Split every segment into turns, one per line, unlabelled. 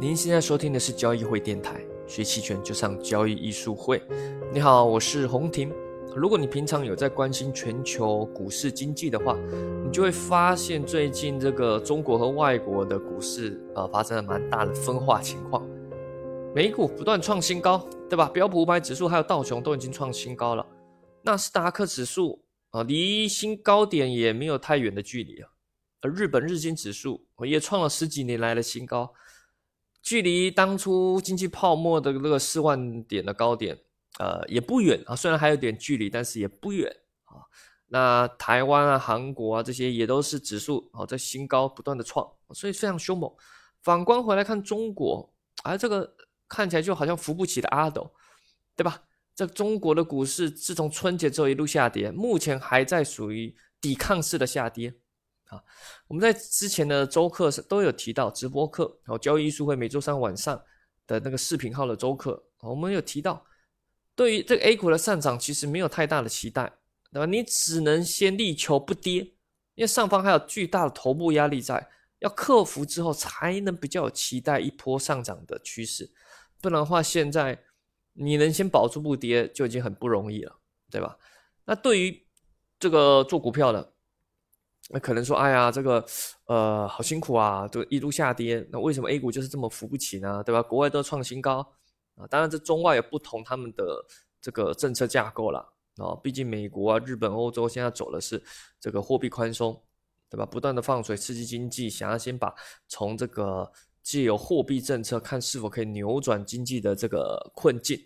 您现在收听的是交易会电台，学期权就上交易艺术会。你好，我是洪婷。如果你平常有在关心全球股市经济的话，你就会发现最近这个中国和外国的股市呃发生了蛮大的分化情况。美股不断创新高，对吧？标普五百指数还有道琼都已经创新高了，纳斯达克指数啊离新高点也没有太远的距离啊。而日本日经指数也创了十几年来的新高，距离当初经济泡沫的那个四万点的高点。呃，也不远啊，虽然还有点距离，但是也不远啊。那台湾啊、韩国啊这些也都是指数啊在新高不断的创，所以非常凶猛。反观回来看中国，啊，这个看起来就好像扶不起的阿斗，对吧？这中国的股市自从春节之后一路下跌，目前还在属于抵抗式的下跌啊。我们在之前的周课是都有提到直播课，然后交易艺术会每周三晚上的那个视频号的周课，我们有提到。对于这个 A 股的上涨，其实没有太大的期待，对吧？你只能先力求不跌，因为上方还有巨大的头部压力在，要克服之后才能比较有期待一波上涨的趋势。不然的话，现在你能先保住不跌就已经很不容易了，对吧？那对于这个做股票的，那可能说，哎呀，这个呃好辛苦啊，就一路下跌，那为什么 A 股就是这么扶不起呢？对吧？国外都创新高。啊，当然，这中外有不同他们的这个政策架构了啊。毕竟美国啊、日本、欧洲现在走的是这个货币宽松，对吧？不断的放水刺激经济，想要先把从这个借由货币政策看是否可以扭转经济的这个困境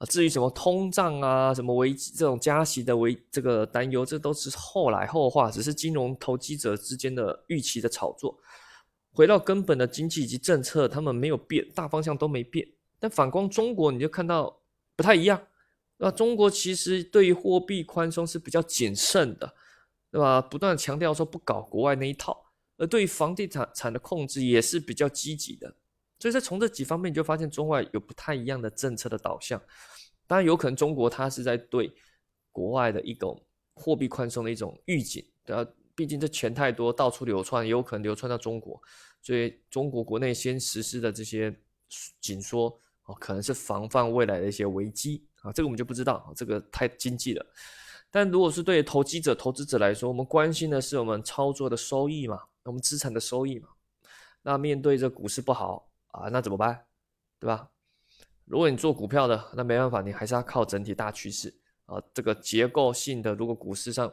啊。至于什么通胀啊、什么危这种加息的危这个担忧，这都是后来后话，只是金融投机者之间的预期的炒作。回到根本的经济以及政策，他们没有变，大方向都没变。但反观中国，你就看到不太一样，那中国其实对于货币宽松是比较谨慎的，对吧？不断强调说不搞国外那一套，而对于房地产产的控制也是比较积极的。所以在从这几方面，你就发现中外有不太一样的政策的导向。当然，有可能中国它是在对国外的一种货币宽松的一种预警，对吧？毕竟这钱太多，到处流窜，也有可能流窜到中国，所以中国国内先实施的这些紧缩哦。可能是防范未来的一些危机啊，这个我们就不知道，这个太经济了。但如果是对投机者、投资者来说，我们关心的是我们操作的收益嘛，我们资产的收益嘛。那面对这股市不好啊，那怎么办？对吧？如果你做股票的，那没办法，你还是要靠整体大趋势啊。这个结构性的，如果股市上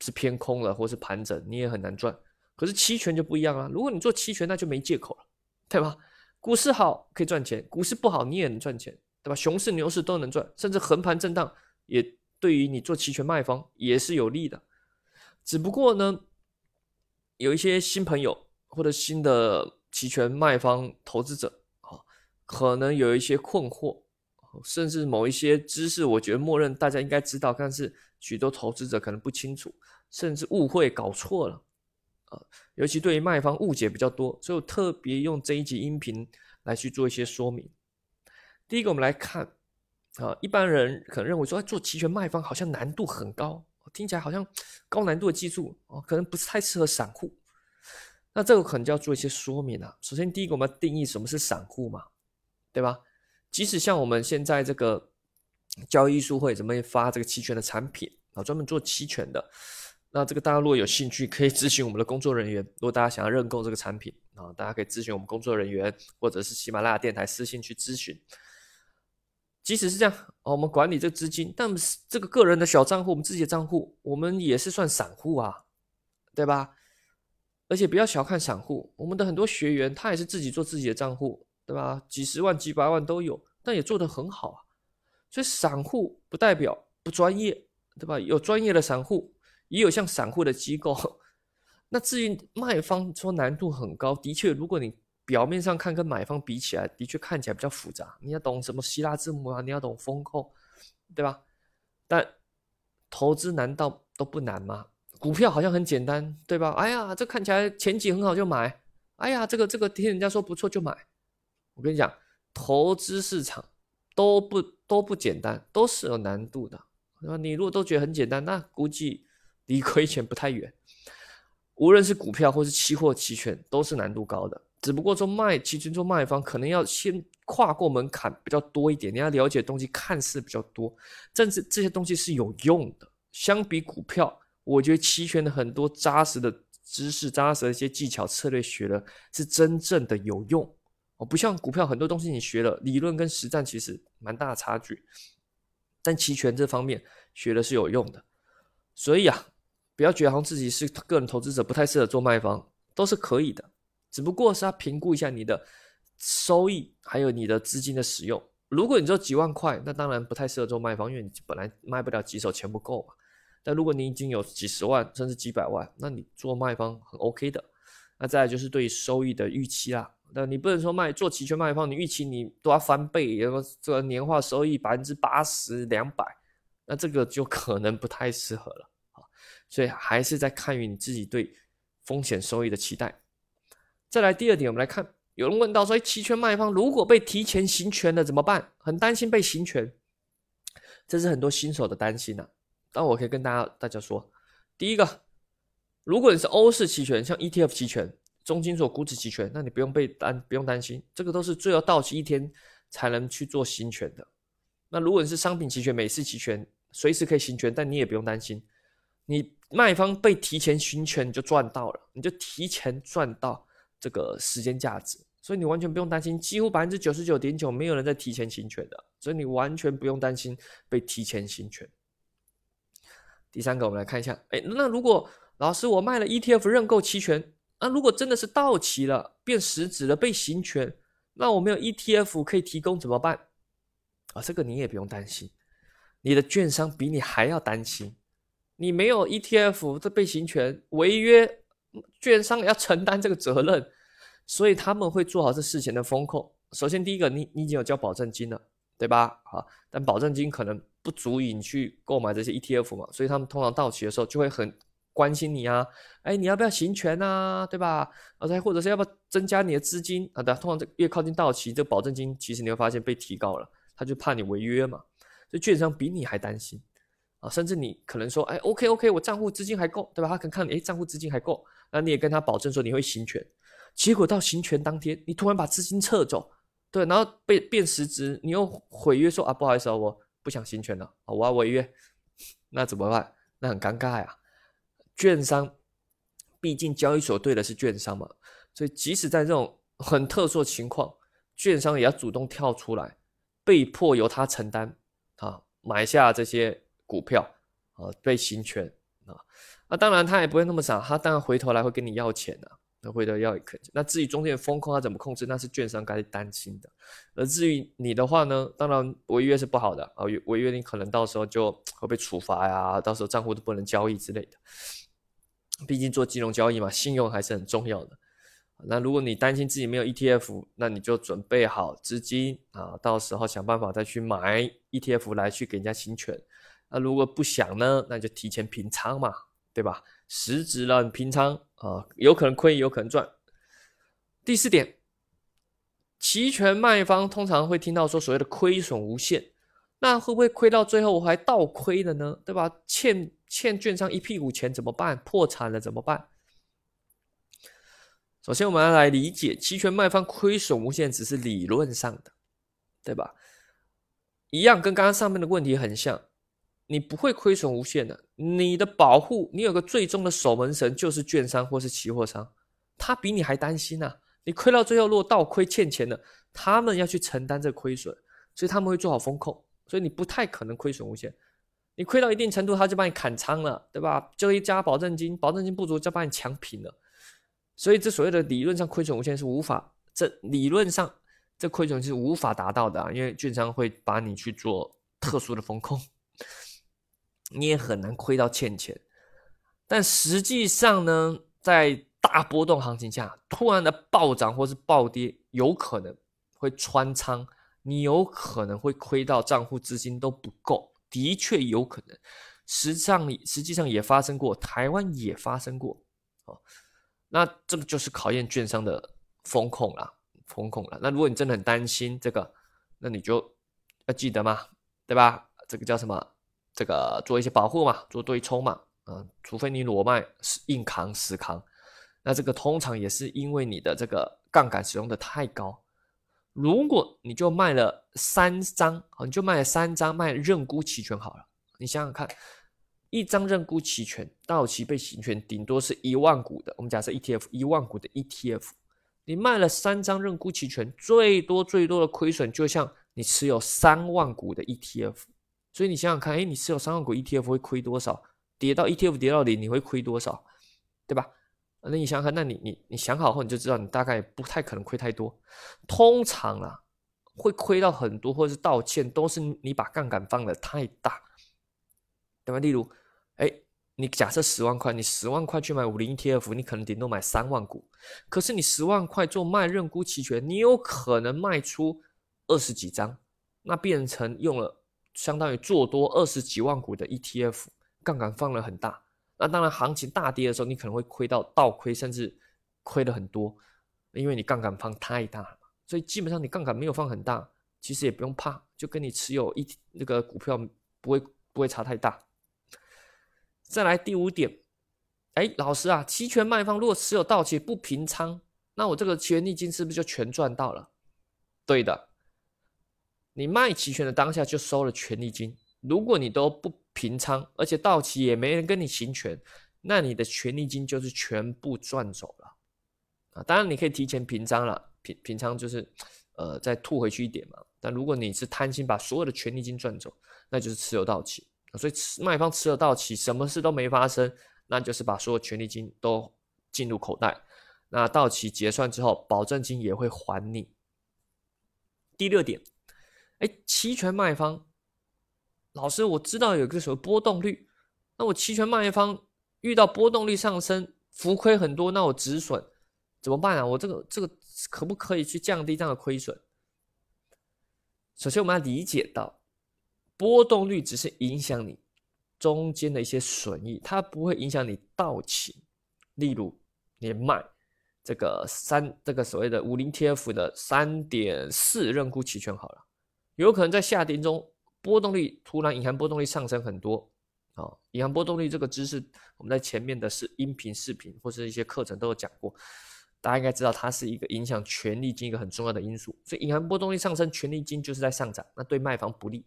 是偏空了或是盘整，你也很难赚。可是期权就不一样了，如果你做期权，那就没借口了，对吧？股市好可以赚钱，股市不好你也能赚钱，对吧？熊市牛市都能赚，甚至横盘震荡也对于你做期权卖方也是有利的。只不过呢，有一些新朋友或者新的期权卖方投资者啊，可能有一些困惑，甚至某一些知识，我觉得默认大家应该知道，但是许多投资者可能不清楚，甚至误会搞错了。啊，尤其对于卖方误解比较多，所以我特别用这一集音频来去做一些说明。第一个，我们来看啊，一般人可能认为说做期权卖方好像难度很高，听起来好像高难度的技术哦，可能不是太适合散户。那这个可能就要做一些说明了。首先，第一个我们要定义什么是散户嘛，对吧？即使像我们现在这个交易书会怎么发这个期权的产品啊，专门做期权的。那这个大家如果有兴趣，可以咨询我们的工作人员。如果大家想要认购这个产品啊，大家可以咨询我们工作人员，或者是喜马拉雅电台私信去咨询。即使是这样我们管理这资金，但是这个个人的小账户，我们自己的账户，我们也是算散户啊，对吧？而且不要小看散户，我们的很多学员他也是自己做自己的账户，对吧？几十万、几百万都有，但也做得很好啊。所以散户不代表不专业，对吧？有专业的散户。也有像散户的机构，那至于卖方说难度很高，的确，如果你表面上看跟买方比起来，的确看起来比较复杂。你要懂什么希腊字母啊，你要懂风控，对吧？但投资难道都不难吗？股票好像很简单，对吧？哎呀，这看起来前景很好就买，哎呀，这个这个听人家说不错就买。我跟你讲，投资市场都不都不简单，都是有难度的。那你如果都觉得很简单，那估计。离亏钱不太远，无论是股票或是期货期权，都是难度高的。只不过说卖期权做卖方，可能要先跨过门槛比较多一点，你要了解东西看似比较多，但是这些东西是有用的。相比股票，我觉得期权的很多扎实的知识、扎实的一些技巧、策略学的是真正的有用哦，不像股票很多东西你学了，理论跟实战其实蛮大的差距。但期权这方面学的是有用的，所以啊，不要觉得好像自己是个人投资者不太适合做卖方，都是可以的。只不过是要评估一下你的收益，还有你的资金的使用。如果你只有几万块，那当然不太适合做卖方，因为你本来卖不了几手，钱不够嘛。但如果你已经有几十万甚至几百万，那你做卖方很 OK 的。那再来就是对于收益的预期啦。那你不能说卖做期权卖方，你预期你都要翻倍，然后这个年化收益百分之八十、两百，那这个就可能不太适合了啊。所以还是在看于你自己对风险收益的期待。再来第二点，我们来看，有人问到说，哎期权卖方如果被提前行权了怎么办？很担心被行权，这是很多新手的担心呐。但我可以跟大家大家说，第一个，如果你是欧式期权，像 ETF 期权、中金所股指期权，那你不用被担不用担心，这个都是最后到期一天才能去做行权的。那如果你是商品期权、美式期权，随时可以行权，但你也不用担心，你卖方被提前行权你就赚到了，你就提前赚到。这个时间价值，所以你完全不用担心，几乎百分之九十九点九没有人在提前行权的，所以你完全不用担心被提前行权。第三个，我们来看一下，哎，那如果老师我卖了 ETF 认购期权，那如果真的是到期了，变实质了，被行权，那我没有 ETF 可以提供怎么办？啊，这个你也不用担心，你的券商比你还要担心，你没有 ETF 这被行权违约。券商要承担这个责任，所以他们会做好这事前的风控。首先，第一个，你你已经有交保证金了，对吧？好，但保证金可能不足以你去购买这些 ETF 嘛，所以他们通常到期的时候就会很关心你啊，哎，你要不要行权啊，对吧？而且或者是要不要增加你的资金啊？对，通常这越靠近到期，这保证金其实你会发现被提高了，他就怕你违约嘛，所以券商比你还担心。啊，甚至你可能说，哎，OK OK，我账户资金还够，对吧？他可能看你，哎，账户资金还够，那你也跟他保证说你会行权，结果到行权当天，你突然把资金撤走，对，然后被变实质，你又毁约说啊，不好意思啊，我不想行权了，我要违约，那怎么办？那很尴尬呀。券商，毕竟交易所对的是券商嘛，所以即使在这种很特殊的情况，券商也要主动跳出来，被迫由他承担啊，买下这些。股票啊被行权啊，那当然他也不会那么傻，他当然回头来会跟你要钱的，那回头要肯。那至于中间的风控他怎么控制，那是券商该担心的。而至于你的话呢，当然违约是不好的啊，违约你可能到时候就会被处罚呀，到时候账户都不能交易之类的。毕竟做金融交易嘛，信用还是很重要的。那如果你担心自己没有 ETF，那你就准备好资金啊，到时候想办法再去买 ETF 来去给人家行权。那如果不想呢，那就提前平仓嘛，对吧？实质了平仓啊，有可能亏，有可能赚。第四点，期权卖方通常会听到说所谓的亏损无限，那会不会亏到最后我还倒亏了呢？对吧？欠欠券商一屁股钱怎么办？破产了怎么办？首先我们要来理解，期权卖方亏损无限只是理论上的，对吧？一样跟刚刚上面的问题很像。你不会亏损无限的，你的保护，你有个最终的守门神就是券商或是期货商，他比你还担心呐。你亏到最后，如果倒亏欠钱了，他们要去承担这亏损，所以他们会做好风控，所以你不太可能亏损无限。你亏到一定程度，他就把你砍仓了，对吧？就一加保证金，保证金不足就把你强平了。所以这所谓的理论上亏损无限是无法，这理论上这亏损是无法达到的啊，因为券商会把你去做特殊的风控。你也很难亏到欠钱，但实际上呢，在大波动行情下，突然的暴涨或是暴跌，有可能会穿仓，你有可能会亏到账户资金都不够，的确有可能。实际上，实际上也发生过，台湾也发生过，哦，那这个就是考验券商的风控了，风控了。那如果你真的很担心这个，那你就要记得嘛，对吧？这个叫什么？这个做一些保护嘛，做对冲嘛，啊，除非你裸卖是硬扛死扛，那这个通常也是因为你的这个杠杆使用的太高。如果你就卖了三张，好，你就卖了三张，卖认沽期权好了。你想想看，一张认沽期权到期被行权顶多是一万股的，我们假设 ETF 一万股的 ETF，你卖了三张认沽期权，最多最多的亏损就像你持有三万股的 ETF。所以你想想看，哎，你持有三万股 ETF 会亏多少？跌到 ETF 跌到零，你会亏多少？对吧？那你想想看，那你你你想好后，你就知道你大概不太可能亏太多。通常啊，会亏到很多或者是道歉，都是你把杠杆放的太大，对吧？例如，哎，你假设十万块，你十万块去买五零 ETF，你可能顶多买三万股，可是你十万块做卖认沽期权，你有可能卖出二十几张，那变成用了相当于做多二十几万股的 ETF，杠杆放了很大。那当然，行情大跌的时候，你可能会亏到倒亏，甚至亏了很多，因为你杠杆放太大了。所以基本上你杠杆没有放很大，其实也不用怕，就跟你持有一那个股票不会不会差太大。再来第五点，哎，老师啊，期权卖方如果持有到期不平仓，那我这个期权利金是不是就全赚到了？对的，你卖期权的当下就收了权利金，如果你都不。平仓，而且到期也没人跟你行权，那你的权利金就是全部赚走了啊！当然你可以提前平仓了，平平仓就是呃再吐回去一点嘛。但如果你是贪心把所有的权利金赚走，那就是持有到期所以卖方持有到期，什么事都没发生，那就是把所有权利金都进入口袋。那到期结算之后，保证金也会还你。第六点，哎，期权卖方。老师，我知道有个什么波动率，那我期权卖方遇到波动率上升，浮亏很多，那我止损怎么办啊？我这个这个可不可以去降低这样的亏损？首先我们要理解到，波动率只是影响你中间的一些损益，它不会影响你到期。例如，你卖这个三这个所谓的五零 TF 的三点四认沽期权好了，有可能在下跌中。波动率突然，银行波动率上升很多，啊，银行波动率这个知识，我们在前面的是音频、视频或者一些课程都有讲过，大家应该知道它是一个影响权利金一个很重要的因素。所以银行波动率上升，权利金就是在上涨，那对卖方不利。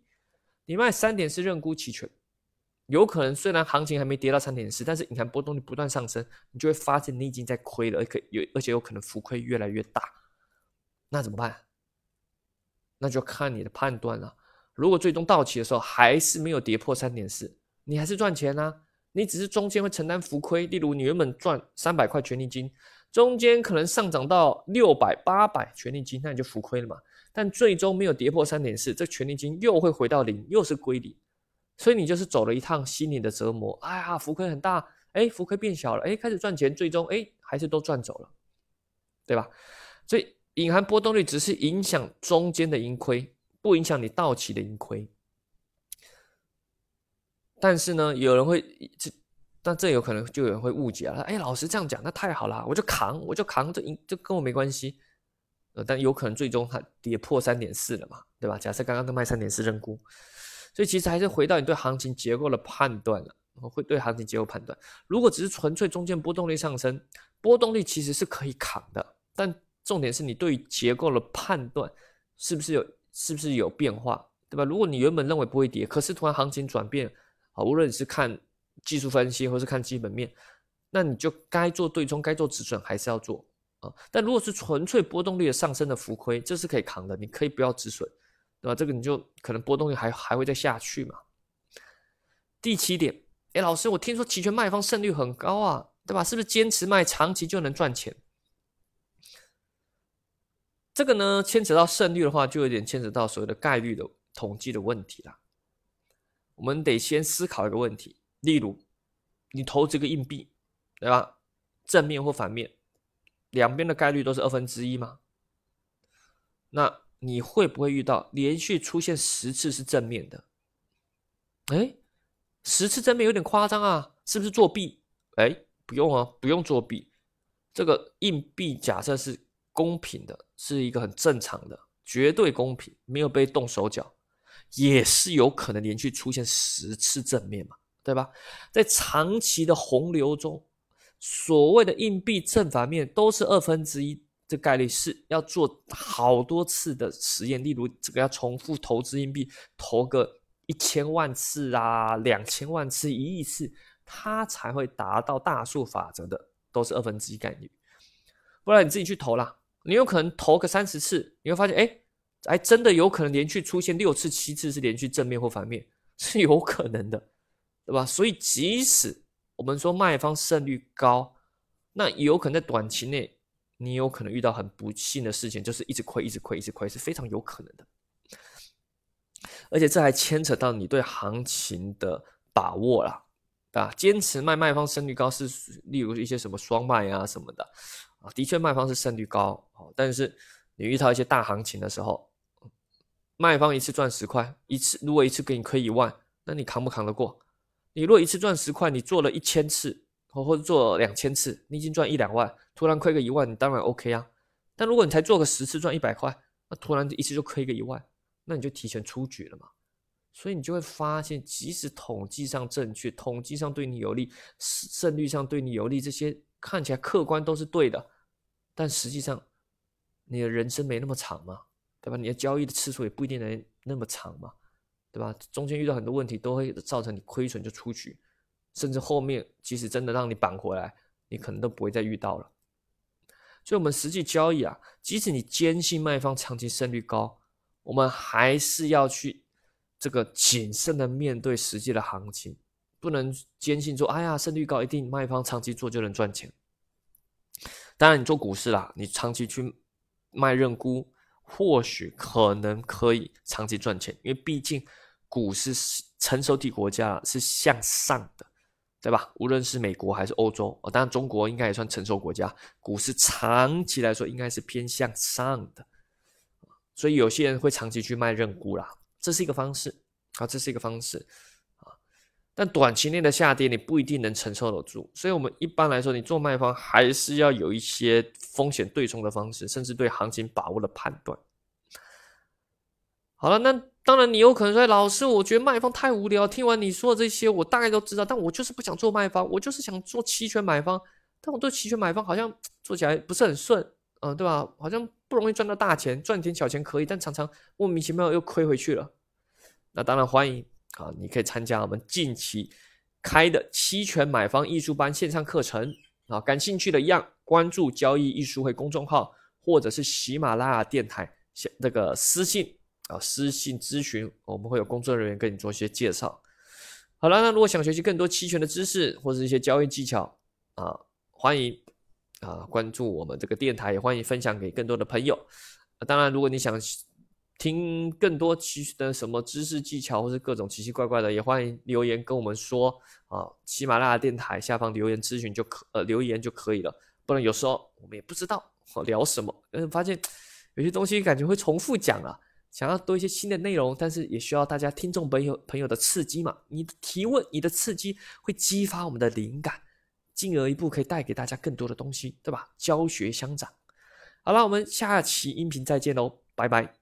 你卖三点四认沽期权，有可能虽然行情还没跌到三点四，但是银行波动率不断上升，你就会发现你已经在亏了，而且有而且有可能浮亏越来越大，那怎么办？那就看你的判断了。如果最终到期的时候还是没有跌破三点四，你还是赚钱啊？你只是中间会承担浮亏，例如你原本赚三百块权利金，中间可能上涨到六百、八百权利金，那你就浮亏了嘛。但最终没有跌破三点四，这权利金又会回到零，又是归零，所以你就是走了一趟心理的折磨。哎呀，浮亏很大，哎，浮亏变小了，哎，开始赚钱，最终哎还是都赚走了，对吧？所以隐含波动率只是影响中间的盈亏。不影响你到期的盈亏，但是呢，有人会这，但这有可能就有人会误解了。哎，老师这样讲，那太好了，我就扛，我就扛，这盈这跟我没关系。呃，但有可能最终它跌破三点四了嘛，对吧？假设刚刚都卖三点四认沽，所以其实还是回到你对行情结构的判断了。会对行情结构判断，如果只是纯粹中间波动率上升，波动率其实是可以扛的，但重点是你对于结构的判断是不是有。是不是有变化，对吧？如果你原本认为不会跌，可是突然行情转变，啊，无论你是看技术分析或是看基本面，那你就该做对冲，该做止损还是要做啊。但如果是纯粹波动率的上升的浮亏，这是可以扛的，你可以不要止损，对吧？这个你就可能波动率还还会再下去嘛。第七点，哎，老师，我听说期权卖方胜率很高啊，对吧？是不是坚持卖长期就能赚钱？这个呢，牵扯到胜率的话，就有点牵扯到所谓的概率的统计的问题了。我们得先思考一个问题，例如你投这个硬币，对吧？正面或反面，两边的概率都是二分之一吗？那你会不会遇到连续出现十次是正面的？哎，十次正面有点夸张啊，是不是作弊？哎，不用啊，不用作弊。这个硬币假设是。公平的是一个很正常的，绝对公平，没有被动手脚，也是有可能连续出现十次正面嘛，对吧？在长期的洪流中，所谓的硬币正反面都是二分之一，这概率是要做好多次的实验，例如这个要重复投资硬币，投个一千万次啊，两千万次、一亿次，它才会达到大数法则的，都是二分之一概率。不然你自己去投啦，你有可能投个三十次，你会发现，哎，哎，真的有可能连续出现六次、七次是连续正面或反面，是有可能的，对吧？所以即使我们说卖方胜率高，那有可能在短期内，你有可能遇到很不幸的事情，就是一直亏、一直亏、一直亏，是非常有可能的。而且这还牵扯到你对行情的把握啦，啊，坚持卖卖方胜率高是，例如一些什么双卖啊什么的。啊，的确，卖方是胜率高，哦，但是你遇到一些大行情的时候，卖方一次赚十块，一次如果一次给你亏一万，那你扛不扛得过？你如果一次赚十块，你做了一千次，或者做两千次，你已经赚一两万，突然亏个一万，你当然 OK 啊。但如果你才做个十次赚一百块，那突然一次就亏个一万，那你就提前出局了嘛。所以你就会发现，即使统计上正确，统计上对你有利，胜率上对你有利，这些。看起来客观都是对的，但实际上你的人生没那么长嘛，对吧？你的交易的次数也不一定能那么长嘛，对吧？中间遇到很多问题都会造成你亏损就出局，甚至后面即使真的让你扳回来，你可能都不会再遇到了。所以，我们实际交易啊，即使你坚信卖方长期胜率高，我们还是要去这个谨慎的面对实际的行情。不能坚信说，哎呀，胜率高，一定卖方长期做就能赚钱。当然，你做股市啦，你长期去卖认沽，或许可能可以长期赚钱，因为毕竟股市是成熟体国家是向上的，对吧？无论是美国还是欧洲，哦，当然中国应该也算成熟国家，股市长期来说应该是偏向上的，所以有些人会长期去卖认沽啦，这是一个方式啊，这是一个方式。但短期内的下跌，你不一定能承受得住，所以我们一般来说，你做卖方还是要有一些风险对冲的方式，甚至对行情把握的判断。好了，那当然你有可能说，老师，我觉得卖方太无聊。听完你说的这些，我大概都知道，但我就是不想做卖方，我就是想做期权买方。但我对期权买方好像做起来不是很顺，嗯，对吧？好像不容易赚到大钱，赚点小钱可以，但常常莫名其妙又亏回去了。那当然欢迎。啊，你可以参加我们近期开的期权买方艺术班线上课程啊，感兴趣的一样关注交易艺术会公众号，或者是喜马拉雅电台那个私信啊，私信咨询，我们会有工作人员跟你做一些介绍。好了，那如果想学习更多期权的知识或者一些交易技巧啊，欢迎啊关注我们这个电台，也欢迎分享给更多的朋友。当然，如果你想。听更多奇的什么知识技巧，或是各种奇奇怪怪的，也欢迎留言跟我们说啊。喜马拉雅电台下方留言咨询就可，呃，留言就可以了。不然有时候我们也不知道聊什么，嗯，发现有些东西感觉会重复讲啊，想要多一些新的内容，但是也需要大家听众朋友朋友的刺激嘛。你的提问，你的刺激会激发我们的灵感，进而一步可以带给大家更多的东西，对吧？教学相长。好了，我们下期音频再见喽，拜拜。